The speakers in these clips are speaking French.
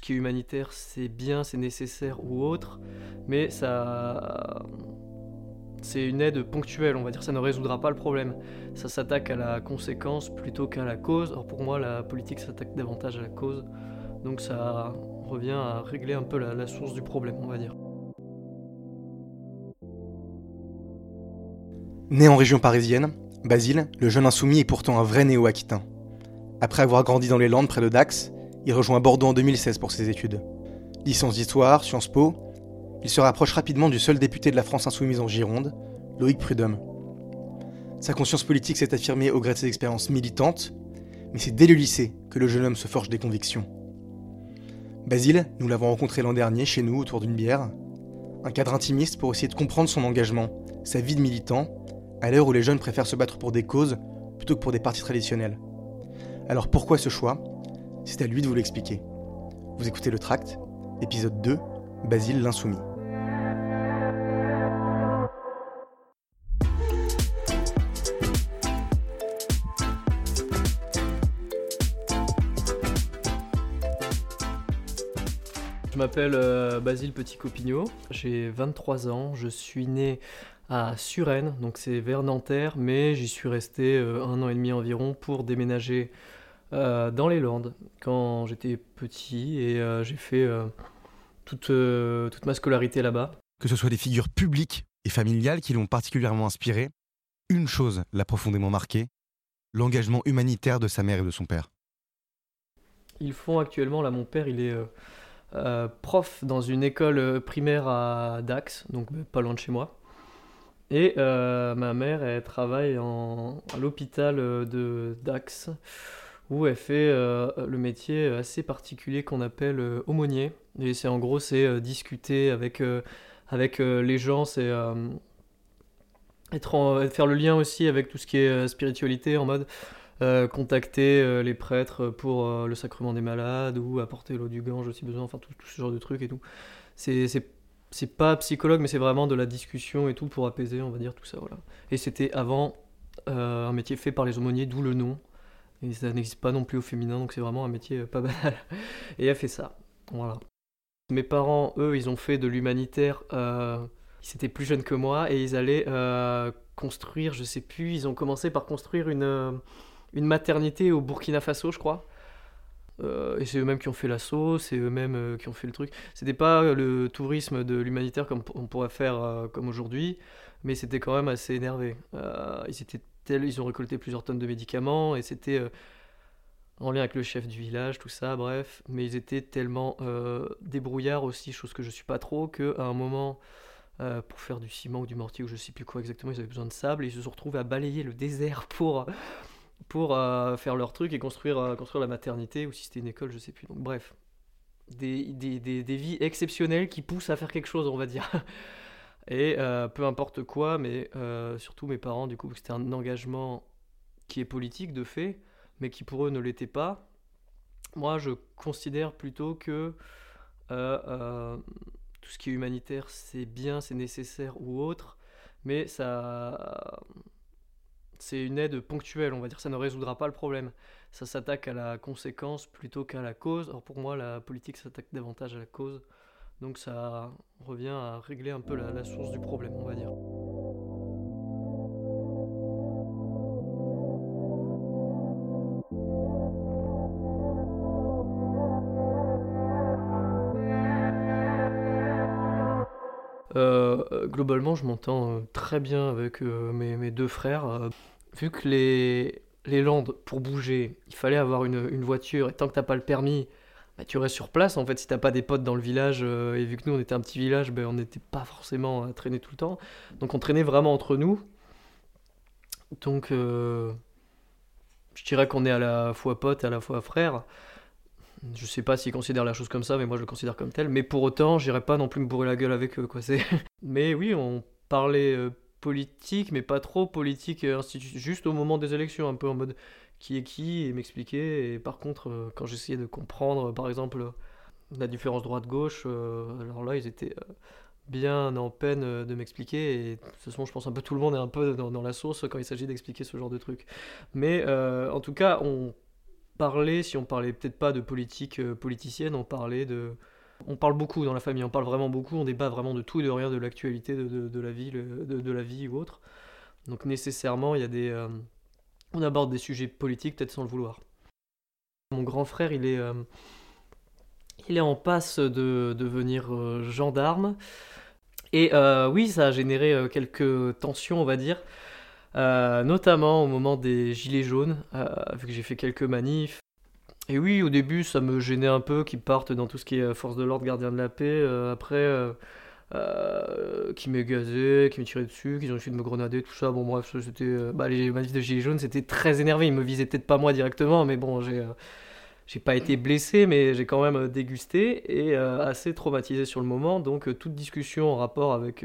ce qui est humanitaire, c'est bien, c'est nécessaire ou autre, mais ça. C'est une aide ponctuelle, on va dire, ça ne résoudra pas le problème. Ça s'attaque à la conséquence plutôt qu'à la cause. Or pour moi, la politique s'attaque davantage à la cause. Donc ça revient à régler un peu la, la source du problème, on va dire. Né en région parisienne, Basile, le jeune insoumis est pourtant un vrai néo-aquitain. Après avoir grandi dans les Landes près de Dax, il rejoint Bordeaux en 2016 pour ses études. Licence d'histoire, Sciences Po, il se rapproche rapidement du seul député de la France insoumise en Gironde, Loïc Prudhomme. Sa conscience politique s'est affirmée au gré de ses expériences militantes, mais c'est dès le lycée que le jeune homme se forge des convictions. Basile, nous l'avons rencontré l'an dernier chez nous autour d'une bière, un cadre intimiste pour essayer de comprendre son engagement, sa vie de militant, à l'heure où les jeunes préfèrent se battre pour des causes plutôt que pour des partis traditionnels. Alors pourquoi ce choix? C'est à lui de vous l'expliquer. Vous écoutez le tract, épisode 2, Basile l'insoumis. Je m'appelle euh, Basile Petit-Copignot, j'ai 23 ans, je suis né à Suresnes, donc c'est vers Nanterre, mais j'y suis resté euh, un an et demi environ pour déménager euh, dans les Landes quand j'étais petit et euh, j'ai fait euh, toute, toute ma scolarité là-bas. Que ce soit des figures publiques et familiales qui l'ont particulièrement inspiré, une chose l'a profondément marqué, l'engagement humanitaire de sa mère et de son père. Ils font actuellement, là mon père il est prof dans une école primaire à Dax, donc euh, pas loin de chez moi. Et ma mère elle travaille en, à l'hôpital de Dax où elle fait euh, le métier assez particulier qu'on appelle euh, aumônier. Et c'est en gros c'est euh, discuter avec, avec les gens, c'est être faire le lien aussi avec tout ce qui est spiritualité en mode contacter les prêtres pour le sacrement des malades ou apporter l'eau du Gange si besoin, enfin tout, ce genre de trucs et tout. C'est, pas psychologue, mais c'est vraiment de la discussion et tout pour apaiser, on va dire, tout ça, voilà. Et c'était avant un métier fait par les aumôniers, d'où le nom. Et ça n'existe pas non plus au féminin, donc c'est vraiment un métier euh, pas banal. Et elle fait ça, voilà. Mes parents, eux, ils ont fait de l'humanitaire. Euh, ils étaient plus jeunes que moi et ils allaient euh, construire, je sais plus, ils ont commencé par construire une, maternité au Burkina Faso, je crois. Et c'est eux-mêmes qui ont fait l'assaut, c'est eux-mêmes qui ont fait le truc. C'était pas le tourisme de l'humanitaire comme on pourrait faire comme aujourd'hui, mais c'était quand même assez énervé. Ils, étaient ils ont récolté plusieurs tonnes de médicaments et c'était euh, en lien avec le chef du village, tout ça, bref. Mais ils étaient tellement euh, débrouillards aussi, chose que je suis pas trop, qu'à un moment, euh, pour faire du ciment ou du mortier ou je sais plus quoi exactement, ils avaient besoin de sable et ils se sont retrouvés à balayer le désert pour pour faire leur truc et construire, construire la maternité, ou si c'était une école, je sais plus. Donc bref, des, des, des vies exceptionnelles qui poussent à faire quelque chose, on va dire. Et euh, peu importe quoi, mais euh, surtout mes parents, du coup, c'était un engagement qui est politique de fait, mais qui pour eux ne l'était pas. Moi, je considère plutôt que euh, tout ce qui est humanitaire, c'est bien, c'est nécessaire ou autre, mais ça, c'est une aide ponctuelle, on va dire, ça ne résoudra pas le problème. Ça s'attaque à la conséquence plutôt qu'à la cause. Or pour moi, la politique s'attaque davantage à la cause, donc ça revient à régler un peu la, source du problème, on va dire. Euh, globalement, je m'entends euh, très bien avec euh, mes, deux frères. vu que les, les Landes, pour bouger, il fallait avoir une, une voiture, et tant que t'as pas le permis, bah, tu restes sur place. En fait, si t'as pas des potes dans le village, euh, et vu que nous on était un petit village, ben, on n'était pas forcément à traîner tout le temps. Donc on traînait vraiment entre nous. Donc euh, je dirais qu'on est à la fois potes, à la fois frères. Je sais pas s'ils considèrent la chose comme ça, mais moi je le considère comme tel. Mais pour autant, j'irai pas non plus me bourrer la gueule avec eux, quoi. C'est... Mais oui, on parlait euh, politique, mais pas trop politique, juste au moment des élections, un peu en mode qui est qui, et m'expliquer. Et par contre, euh, quand j'essayais de comprendre, par exemple, la différence droite-gauche, euh, alors là, ils étaient euh, bien en peine de m'expliquer. Et de toute façon, je pense un peu tout le monde est un peu dans, la sauce quand il s'agit d'expliquer ce genre de truc. Mais en tout cas, on parlait, si on parlait peut-être pas de politique politicienne, on parlait de on parle beaucoup dans la famille, on parle vraiment beaucoup, on débat vraiment de tout et de rien, de l'actualité de, la vie, de, la vie ou autre. Donc nécessairement, il y a des, on aborde des sujets politiques peut-être sans le vouloir. Mon grand frère, il est, euh, il est en passe de devenir euh, gendarme. Et oui, ça a généré quelques tensions, on va dire. notamment au moment des gilets jaunes, vu que j'ai fait quelques manifs, et oui, au début, ça me gênait un peu qu'ils partent dans tout ce qui est euh, force de l'ordre, gardien de la paix. Euh, après, euh, euh, qui m'ait gazé, qui m'ait tiré dessus, qu'ils ont essayé de me grenader, tout ça. Bon, bref, c'était. bah, les de Gilets jaunes, c'était très énervé. Ils me visaient peut-être pas moi directement, mais bon, j'ai. j'ai pas été blessé, mais j'ai quand même dégusté et assez traumatisé sur le moment. Donc, toute discussion en rapport avec,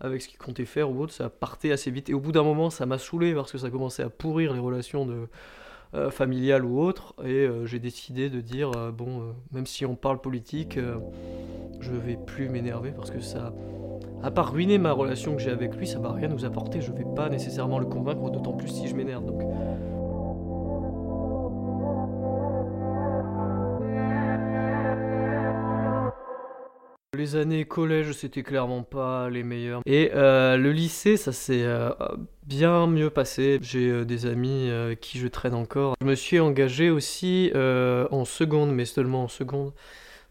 avec ce qu'ils comptaient faire ou autre, ça partait assez vite. Et au bout d'un moment, ça m'a saoulé parce que ça commençait à pourrir les relations de, euh, familiale ou autre, et euh, j'ai décidé de dire euh, bon, même si on parle politique, je vais plus m'énerver parce que ça, à part ruiner ma relation que j'ai avec lui, ça va rien nous apporter. Je vais pas nécessairement le convaincre, d'autant plus si je m'énerve. Donc Les années collège, c'était clairement pas les meilleures. Et euh, le lycée, ça s'est euh, bien mieux passé. J'ai euh, des amis qui je traîne encore. Je me suis engagé aussi en seconde, mais seulement en seconde,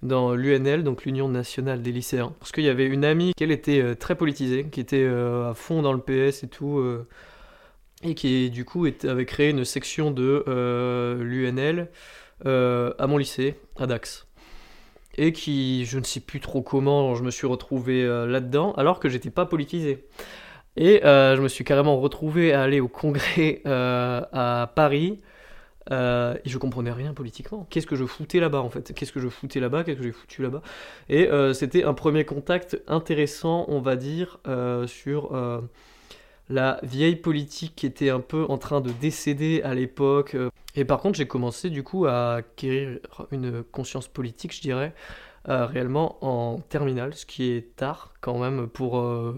dans l'UNL, donc l'Union nationale des lycéens. Parce qu'il y avait une amie qui, était très politisée, qui était à fond dans le PS et tout. et qui, du coup, avait créé une section de l'UNL à mon lycée, à Dax et qui, je ne sais plus trop comment, je me suis retrouvé euh, là-dedans, alors que j'étais pas politisé. Et euh, je me suis carrément retrouvé à aller au congrès euh, à Paris, et je comprenais rien politiquement. Qu'est-ce que je foutais là-bas en fait? Qu'est-ce que je foutais là-bas? Qu'est-ce que j'ai foutu là-bas? Et c'était un premier contact intéressant, on va dire, sur la vieille politique qui était un peu en train de décéder à l'époque. Euh. Et par contre, j'ai commencé du coup à acquérir une conscience politique, je dirais, euh, réellement en terminale, ce qui est tard quand même pour, euh,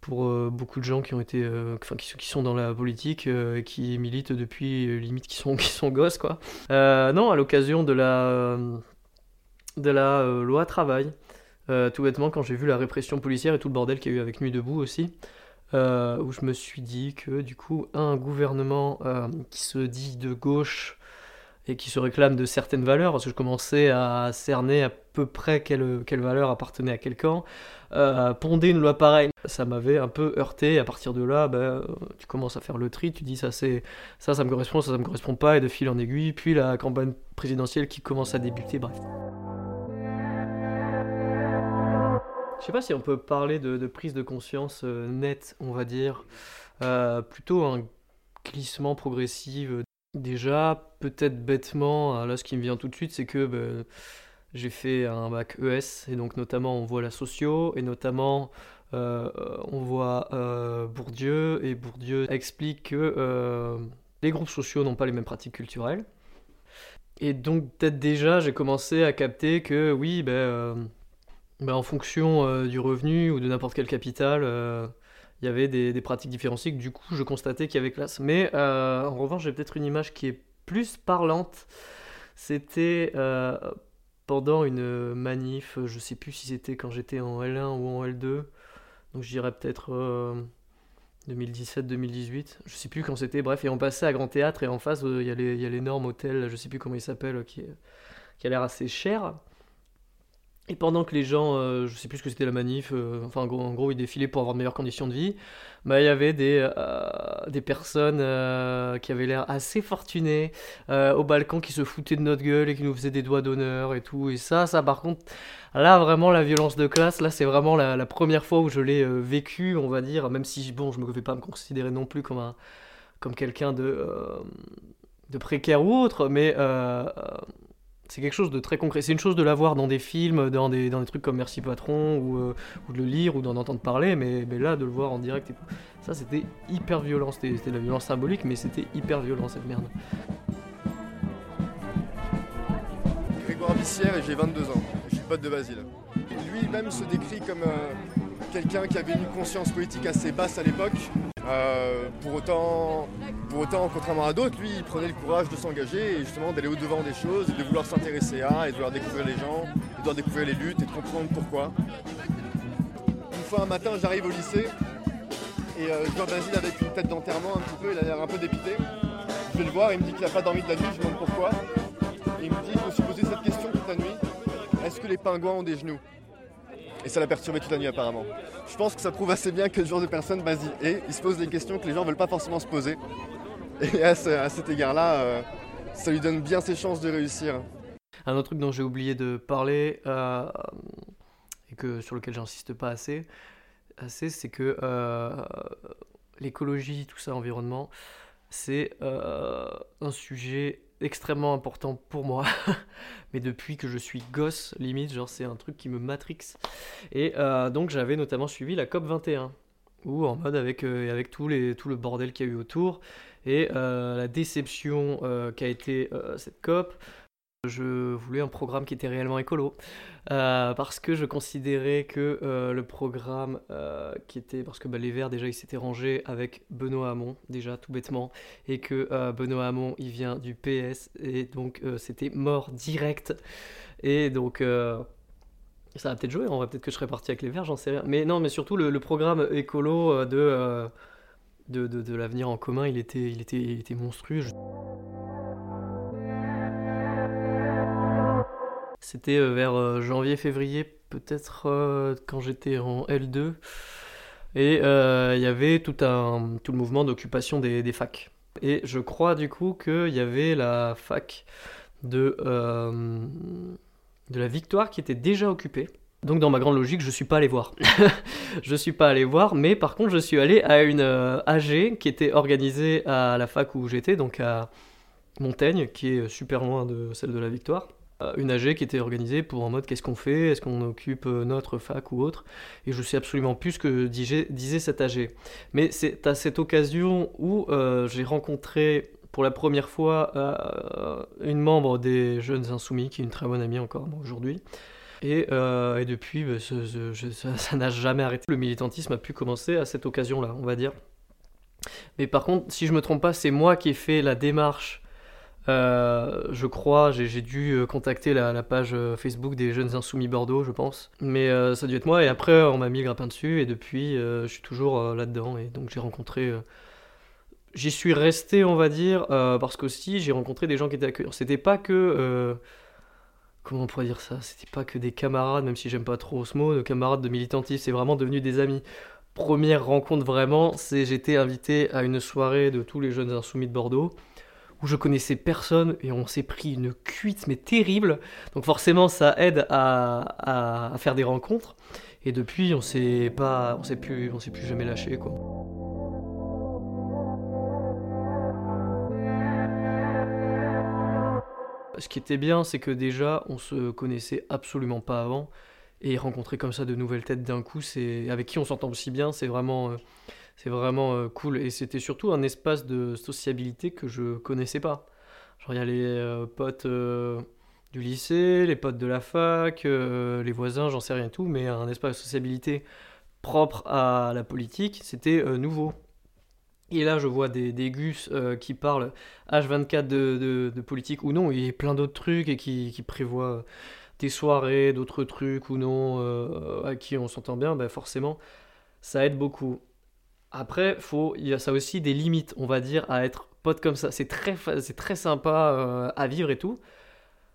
pour beaucoup de gens qui ont été, enfin qui, sont dans la politique et qui militent depuis limite qui sont qui sont gosses quoi. non, à l'occasion de la de la loi travail. tout bêtement, quand j'ai vu la répression policière et tout le bordel qu'il y a eu avec Nuit debout aussi, euh, où je me suis dit que du coup un gouvernement euh, qui se dit de gauche et qui se réclame de certaines valeurs, parce que je commençais à cerner à peu près quelle, quelle valeur appartenait à quel camp, euh, ponder une loi pareille, ça m'avait un peu heurté. À partir de là, ben, tu commences à faire le tri, tu dis ça c'est ça, ça me correspond, ça, ça me correspond pas, et de fil en aiguille, puis la campagne présidentielle qui commence à débuter, bref. Je sais pas si on peut parler de, prise de conscience euh, nette, on va dire. Euh, plutôt un glissement progressif. Déjà, peut-être bêtement, là ce qui me vient tout de suite, c'est que bah, j'ai fait un bac ES, et donc notamment on voit la socio, et notamment on voit Bourdieu, et Bourdieu explique que les groupes sociaux n'ont pas les mêmes pratiques culturelles. Et donc peut-être déjà j'ai commencé à capter que oui, ben bah, en fonction euh, du revenu ou de n'importe quel capital, euh, il y avait des, pratiques différenciées. Du coup, je constatais qu'il y avait classe. Mais euh, en revanche, j'ai peut-être une image qui est plus parlante. C'était pendant une manif, je sais plus si c'était quand j'étais en L1 ou en L2. Donc je dirais peut-être 2017-2018. Je sais plus quand c'était. Bref, et on passait à Grand Théâtre et en face, il y a l'énorme hôtel, je sais plus comment il s'appelle, qui a l'air assez cher. Et pendant que les gens, euh, je sais plus ce que c'était la manif, euh, enfin en gros, ils défilaient pour avoir de meilleures conditions de vie, bah il y avait des, euh, des personnes qui avaient l'air assez fortunées au balcon qui se foutaient de notre gueule et qui nous faisaient des doigts d'honneur et tout. Et ça, ça par contre, là vraiment la violence de classe, là c'est vraiment la, première fois où je l'ai vécu, on va dire, même si bon, je ne vais pas me considérer non plus comme comme quelqu'un de de précaire ou autre, mais c'est quelque chose de très concret. C'est une chose de l'avoir dans des films, dans des, trucs comme Merci Patron, ou, euh, ou de le lire, ou d'en entendre parler, mais, là, de le voir en direct et. Ça, c'était hyper violent. C'était de la violence symbolique, mais c'était hyper violent, cette merde. Grégoire Bissière et j'ai 22 ans. Je suis pote de Basile. Lui-même se décrit comme euh, quelqu'un qui avait une conscience politique assez basse à l'époque. Euh, pour, autant, contrairement à d'autres, lui, il prenait le courage de s'engager et justement d'aller au-devant des choses et de vouloir s'intéresser à et de vouloir découvrir les gens, de vouloir découvrir les luttes et de comprendre pourquoi. Une fois un matin, j'arrive au lycée et euh, je vois Basile avec une tête d'enterrement un petit peu, il a l'air un peu dépité. Je vais le voir, il me dit qu'il n'a pas dormi de la nuit, je demande pourquoi. Et il me dit, je me suis posé cette question toute la nuit, est-ce que les pingouins ont des genoux? Et ça l'a perturbé toute la nuit apparemment. Je pense que ça prouve assez bien que ce genre de personne, Basile et il se pose des questions que les gens ne veulent pas forcément se poser. Et à, cet égard-là, euh, ça lui donne bien ses chances de réussir. Un autre truc dont j'ai oublié de parler, euh, et que, sur lequel j'insiste pas assez, assez c'est que euh, l'écologie, tout ça, environnement, c'est un sujet extrêmement important pour moi. Mais depuis que je suis gosse, limite, genre c'est un truc qui me matrix. Et euh, donc j'avais notamment suivi la COP 21, ou en mode avec, euh, avec tout, les, tout le bordel qu'il y a eu autour, et euh, la déception qu'a été cette COP, je voulais un programme qui était réellement écolo euh, parce que je considérais que euh, le programme euh, qui était parce que bah, les Verts déjà ils s'étaient rangés avec Benoît Hamon déjà tout bêtement et que Benoît Hamon il vient du PS et donc c'était mort direct. Et donc ça va peut-être jouer on va peut-être que je serais parti avec les Verts j'en sais rien. Mais non mais surtout le, programme écolo de de, de, l'avenir en commun il était il était monstrueux C'était euh, vers euh, janvier-février, peut-être euh, quand j'étais en L2. Et il y avait tout, un, tout le mouvement d'occupation des, facs. Et je crois du coup qu'il y avait la fac de, la Victoire qui était déjà occupée. Donc dans ma grande logique, je ne suis pas allé voir. je suis pas allé voir, mais par contre, je suis allé à une AG qui était organisée à la fac où j'étais, donc à Montaigne, qui est super loin de celle de la Victoire. Euh, une AG qui était organisée pour en mode qu'est-ce qu'on fait, est-ce qu'on occupe euh, notre fac ou autre, et je sais absolument plus ce que disait, cette AG. Mais c'est à cette occasion où euh, j'ai rencontré pour la première fois une membre des Jeunes Insoumis, qui est une très bonne amie encore aujourd'hui. Et, depuis, bah, ça n'a jamais arrêté. Le militantisme a pu commencer à cette occasion-là, on va dire. Mais par contre, si je me trompe pas, c'est moi qui ai fait la démarche euh, je crois, j'ai dû euh, contacter la, page euh, Facebook des Jeunes Insoumis Bordeaux, je pense. Mais ça a dû être moi, et après on m'a mis le grappin dessus, et depuis je suis toujours là-dedans, et donc j'ai rencontré... J'y suis resté, on va dire, parce qu'aussi j'ai rencontré des gens qui étaient accueillants. C'était pas que... comment on pourrait dire ça? C'était pas que des camarades, même si j'aime pas trop ce mot, de camarades de militantisme, c'est vraiment devenu des amis. Première rencontre vraiment, c'est j'étais invité à une soirée de tous les jeunes insoumis de Bordeaux où je connaissais personne et on s'est pris une cuite mais terrible. Donc forcément ça aide à, faire des rencontres. Et depuis on s'est pas, on s'est plus, on s'est plus jamais lâché quoi. Ce qui était bien, c'est que déjà on se connaissait absolument pas avant et rencontrer comme ça de nouvelles têtes d'un coup, c'est avec qui on s'entend aussi bien, c'est vraiment euh, c'est vraiment euh, cool. Et c'était surtout un espace de sociabilité que je connaissais pas. Genre, il y a les euh, potes euh, du lycée, les potes de la fac, les voisins, j'en sais rien tout, mais un espace de sociabilité propre à la politique, c'était nouveau. Et là, je vois des, gus qui parlent H24 de, de, politique ou non, et plein d'autres trucs et qui, qui prévoient des soirées, d'autres trucs ou non, à qui on s'entend bien, ben forcément, ça aide beaucoup. Après, faut, il y a ça aussi des limites, on va dire, à être pote comme ça. C'est très, c'est très sympa euh, à vivre et tout.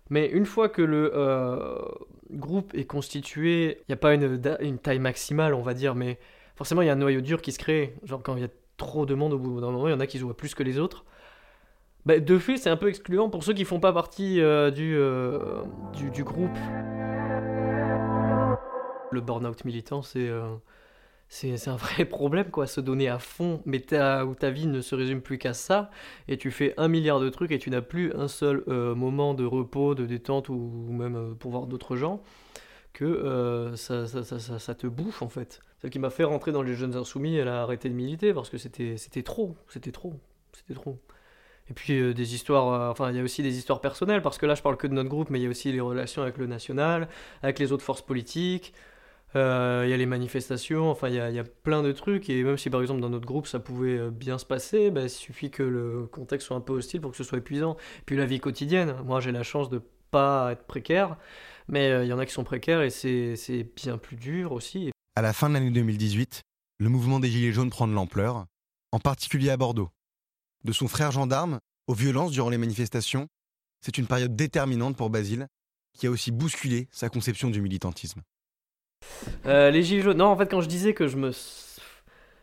Mais une fois que le euh, groupe est constitué, il n'y a pas une, une, taille maximale, on va dire, mais forcément, il y a un noyau dur qui se crée. Genre, quand il y a trop de monde au bout d'un moment, il y en a qui jouent plus que les autres. Bah, de fait, c'est un peu excluant pour ceux qui font pas partie euh, du, du, du, groupe. Le burn-out militant, c'est c'est un vrai problème, quoi, se donner à fond, mais ta, où ta vie ne se résume plus qu'à ça, et tu fais un milliard de trucs et tu n'as plus un seul euh, moment de repos, de détente ou même euh, pour voir d'autres gens, que euh, ça, ça, ça, ça, te bouffe en fait. Celle qui m'a fait rentrer dans les Jeunes Insoumis, elle a arrêté de militer parce que c'était trop, c'était trop, c'était trop. Et puis des histoires, enfin il y a aussi des histoires personnelles, parce que là je parle que de notre groupe, mais il y a aussi les relations avec le national, avec les autres forces politiques. Euh, il y a les manifestations, enfin il y, a, y, a, plein de trucs, et même si par exemple dans notre groupe ça pouvait euh, bien se passer, bah, il suffit que le contexte soit un peu hostile pour que ce soit épuisant. Puis la vie quotidienne, moi j'ai la chance de pas être précaire, mais il y en a qui sont précaires et c'est bien plus dur aussi. À la fin de l'année 2018, le mouvement des Gilets jaunes prend de l'ampleur, en particulier à Bordeaux. De son frère gendarme aux violences durant les manifestations, c'est une période déterminante pour Basile, qui a aussi bousculé sa conception du militantisme. Euh, les gilets jaunes, non, en fait, quand je disais que je me.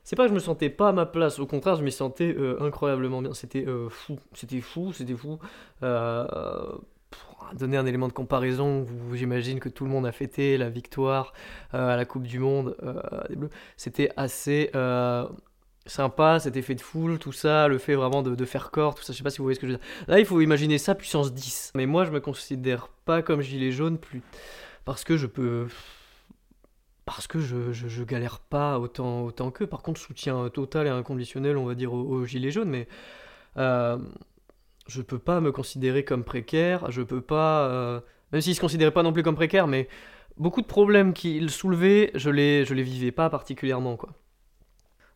C'est pas que je me sentais pas à ma place, au contraire, je me sentais euh, incroyablement bien. C'était euh, fou, c'était fou, c'était fou. pour donner un élément de comparaison, j'imagine que tout le monde a fêté la victoire à la Coupe du Monde des Bleus. C'était assez sympa, cet effet de foule, tout ça, le fait vraiment de, faire corps, tout ça, je sais pas si vous voyez ce que je veux dire. Là, il faut imaginer ça puissance 10. Mais moi, je me considère pas comme gilet jaune plus parce que je peux parce que je, je, galère pas autant autant qu'eux. Par contre, soutien total et inconditionnel, on va dire aux, gilets jaunes, mais euh, je peux pas me considérer comme précaire, je peux pas euh, même s'ils se considéraient pas non plus comme précaire, mais beaucoup de problèmes qu'ils soulevaient, je les je les vivais pas particulièrement quoi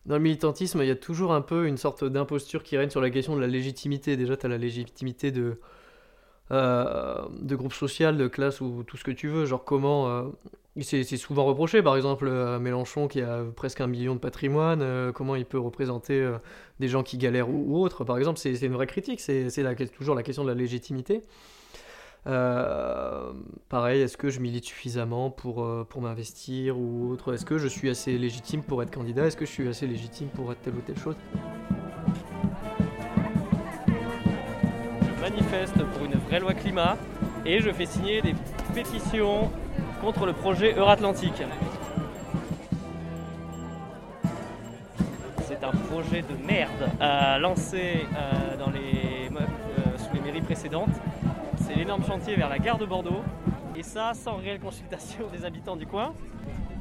dans le militantisme, il y a toujours un peu une sorte d'imposture qui règne sur la question de la légitimité. Déjà, tu as la légitimité de, euh, de groupe social, de classe ou tout ce que tu veux. Genre, comment. Euh, c'est souvent reproché, par exemple, à Mélenchon qui a presque un million de patrimoine, euh, comment il peut représenter des gens qui galèrent ou, ou autres. Par exemple, c'est une vraie critique, c'est toujours la question de la légitimité. Euh, pareil, est-ce que je milite suffisamment pour, euh, pour m'investir ou autre? Est-ce que je suis assez légitime pour être candidat? Est-ce que je suis assez légitime pour être telle ou telle chose? Je manifeste pour une vraie loi climat et je fais signer des pétitions contre le projet Euratlantique. C'est un projet de merde à lancer euh, dans les, sous les mairies précédentes c'est l'énorme chantier vers la gare de Bordeaux. Et ça, sans réelle consultation des habitants du coin.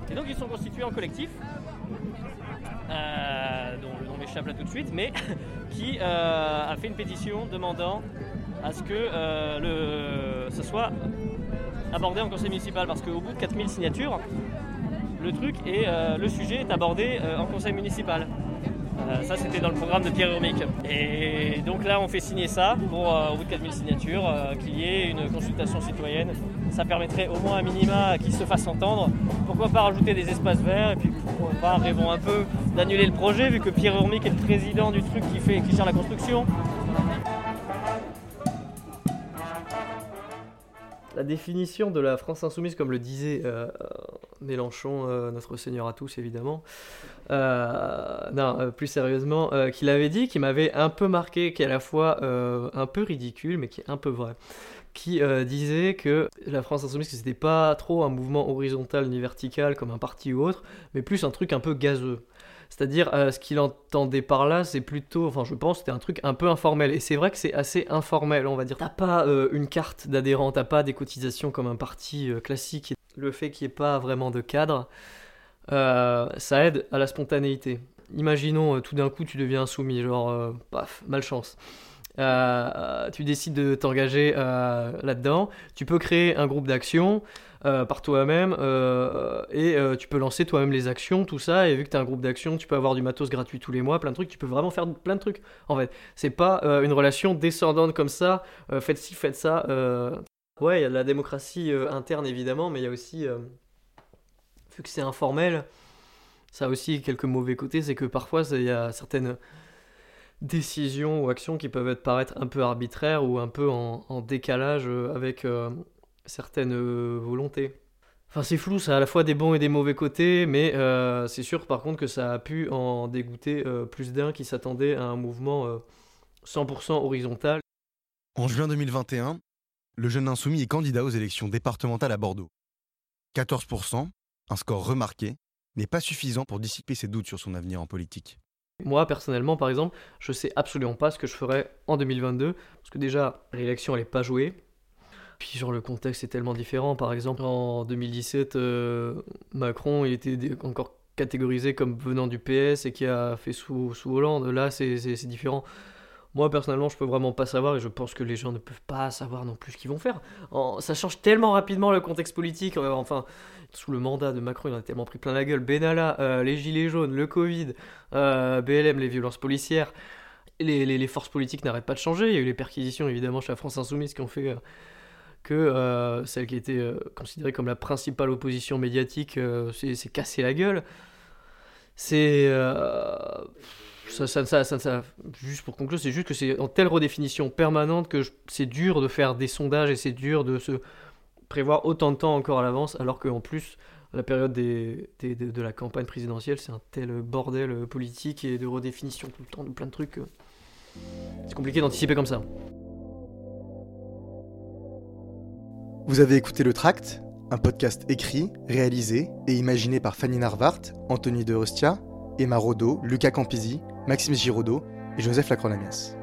Et donc, ils sont constitués en collectif, euh, dont le nom m'échappe là tout de suite, mais qui euh, a fait une pétition demandant à ce que euh, le, ce soit abordé en conseil municipal. Parce qu'au bout de 4000 signatures, le truc et le sujet est abordé en conseil municipal. Euh, ça, c'était dans le programme de Pierre Urmic. Et donc là, on fait signer ça pour, euh, au bout de 4000 signatures, euh, qu'il y ait une consultation citoyenne. Ça permettrait au moins un minima qu'il se fasse entendre. Pourquoi pas rajouter des espaces verts et puis pourquoi pas, rêvons un peu d'annuler le projet vu que Pierre Urmic est le président du truc qui, fait, qui gère la construction. La définition de la France insoumise, comme le disait euh, Mélenchon, euh, notre Seigneur à tous évidemment, euh, non, plus sérieusement, qu'il avait dit, qui m'avait un peu marqué, qui est à la fois un peu ridicule, mais qui est un peu vrai, qui disait que la France insoumise, c'était pas trop un mouvement horizontal ni vertical comme un parti ou autre, mais plus un truc un peu gazeux. C'est-à-dire, euh, ce qu'il entendait par là, c'est plutôt, enfin, je pense, c'était un truc un peu informel. Et c'est vrai que c'est assez informel, on va dire. T'as pas euh, une carte d'adhérent, t'as pas des cotisations comme un parti euh, classique. Le fait qu'il n'y ait pas vraiment de cadre, ça aide à la spontanéité. Imaginons, tout d'un coup, tu deviens insoumis, genre, paf, malchance. Tu décides de t'engager là-dedans. Tu peux créer un groupe d'action. Euh, par toi-même euh, et euh, tu peux lancer toi-même les actions, tout ça. Et vu que tu as un groupe d'actions, tu peux avoir du matos gratuit tous les mois, plein de trucs. Tu peux vraiment faire plein de trucs en fait. C'est pas une relation descendante comme ça, faites ci, faites ça. Ouais, il y a de la démocratie interne évidemment, mais il y a aussi, vu que c'est informel, ça a aussi quelques mauvais côtés. C'est que parfois il y a certaines décisions ou actions qui peuvent être paraître un peu arbitraires ou un peu en, décalage avec certaines euh, volontés. Enfin, c'est flou, ça a à la fois des bons et des mauvais côtés, mais euh, c'est sûr par contre que ça a pu en dégoûter euh, plus d'un qui s'attendait à un mouvement 100% horizontal. En juin 2021, le jeune insoumis est candidat aux élections départementales à Bordeaux. 14%, un score remarqué, n'est pas suffisant pour dissiper ses doutes sur son avenir en politique. Moi, personnellement, par exemple, je sais absolument pas ce que je ferais en 2022, parce que déjà, l'élection, elle n'est pas jouée. Puis genre le contexte est tellement différent. Par exemple, en 2017, euh, Macron il était encore catégorisé comme venant du PS et qui a fait sous, sous Hollande. Là, c'est différent. Moi, personnellement, je peux vraiment pas savoir et je pense que les gens ne peuvent pas savoir non plus ce qu'ils vont faire. ça change tellement rapidement le contexte politique. Euh, enfin, sous le mandat de Macron, il en a tellement pris plein la gueule. Benalla, euh, les gilets jaunes, le Covid, euh, BLM, les violences policières. Les, forces politiques n'arrêtent pas de changer. Il y a eu les perquisitions, évidemment, chez la France Insoumise qui ont fait que celle qui était considérée comme la principale opposition médiatique s'est cassée la gueule. C'est juste pour conclure, c'est juste que c'est en telle redéfinition permanente que c'est dur de faire des sondages et c'est dur de se prévoir autant de temps encore à l'avance, alors qu'en plus, la période de la campagne présidentielle, c'est un tel bordel politique et de redéfinition tout le temps de plein de trucs. C'est compliqué d'anticiper comme ça. Vous avez écouté Le Tract, un podcast écrit, réalisé et imaginé par Fanny Narvart, Anthony de Ostia, Emma Rodo, Lucas Campisi, Maxime Giraudot et Joseph Lacronamias.